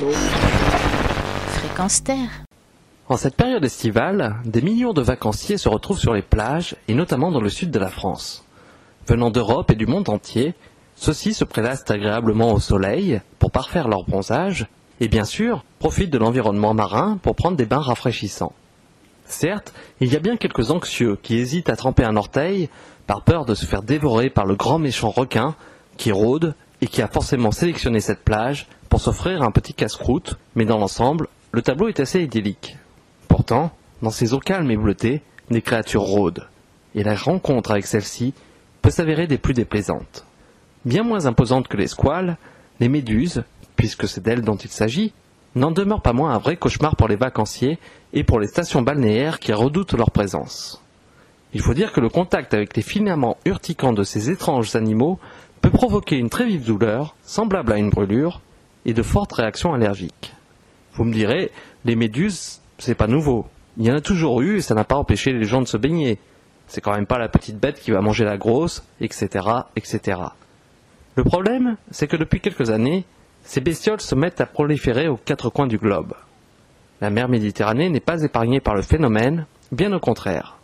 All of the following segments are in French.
l'eau. Fréquence Terre. En cette période estivale, des millions de vacanciers se retrouvent sur les plages et notamment dans le sud de la France. Venant d'Europe et du monde entier, ceux-ci se prélassent agréablement au soleil pour parfaire leur bronzage et bien sûr profitent de l'environnement marin pour prendre des bains rafraîchissants. Certes, il y a bien quelques anxieux qui hésitent à tremper un orteil par peur de se faire dévorer par le grand méchant requin qui rôde et qui a forcément sélectionné cette plage pour s'offrir un petit casse-croûte, mais dans l'ensemble, le tableau est assez idyllique. Pourtant, dans ces eaux calmes et bleutées, des créatures rôdent, et la rencontre avec celles-ci peut s'avérer des plus déplaisantes. Bien moins imposantes que les squales, les méduses, puisque c'est d'elles dont il s'agit, n'en demeurent pas moins un vrai cauchemar pour les vacanciers et pour les stations balnéaires qui redoutent leur présence. Il faut dire que le contact avec les filaments urticants de ces étranges animaux peut provoquer une très vive douleur, semblable à une brûlure, et de fortes réactions allergiques. Vous me direz, les méduses, c'est pas nouveau. Il y en a toujours eu et ça n'a pas empêché les gens de se baigner. C'est quand même pas la petite bête qui va manger la grosse, etc., etc. Le problème, c'est que depuis quelques années, ces bestioles se mettent à proliférer aux quatre coins du globe. La mer Méditerranée n'est pas épargnée par le phénomène, bien au contraire.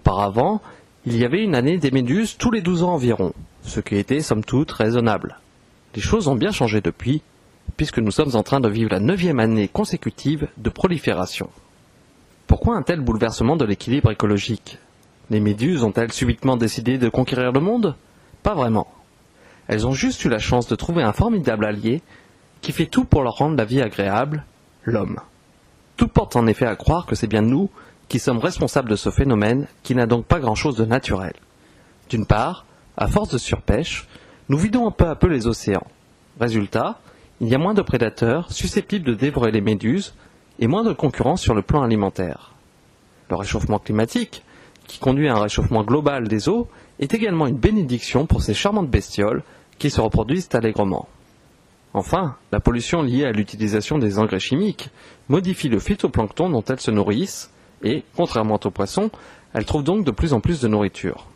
Auparavant, il y avait une année des méduses tous les douze ans environ, ce qui était somme toute raisonnable. Les choses ont bien changé depuis, puisque nous sommes en train de vivre la neuvième année consécutive de prolifération. Pourquoi un tel bouleversement de l'équilibre écologique? Les méduses ont-elles subitement décidé de conquérir le monde? Pas vraiment. Elles ont juste eu la chance de trouver un formidable allié qui fait tout pour leur rendre la vie agréable, l'homme. Tout porte en effet à croire que c'est bien nous qui sommes responsables de ce phénomène qui n'a donc pas grand-chose de naturel. D'une part, à force de surpêche, nous vidons peu à peu les océans. Résultat, il y a moins de prédateurs susceptibles de dévorer les méduses et moins de concurrence sur le plan alimentaire. Le réchauffement climatique, qui conduit à un réchauffement global des eaux, est également une bénédiction pour ces charmantes bestioles qui se reproduisent allègrement. Enfin, la pollution liée à l'utilisation des engrais chimiques modifie le phytoplancton dont elles se nourrissent et, contrairement aux poissons, elles trouvent donc de plus en plus de nourriture.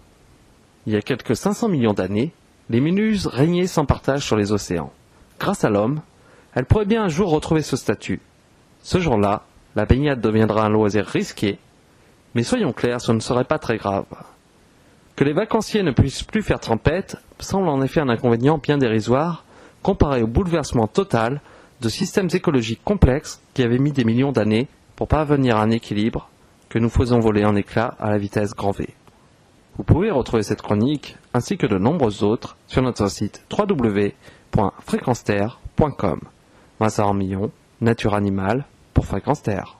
Il y a quelques 500 millions d'années, les méduses régnaient sans partage sur les océans. Grâce à l'homme, elles pourraient bien un jour retrouver ce statut. Ce jour-là, la baignade deviendra un loisir risqué, mais soyons clairs, ce ne serait pas très grave. Que les vacanciers ne puissent plus faire trempette semble en effet un inconvénient bien dérisoire comparé au bouleversement total de systèmes écologiques complexes qui avaient mis des millions d'années pour parvenir à un équilibre que nous faisons voler en éclats à la vitesse grand V. Vous pouvez retrouver cette chronique ainsi que de nombreuses autres sur notre site www.fréquenceterre.com. Vincent Millon, Nature Animale pour Fréquence Terre.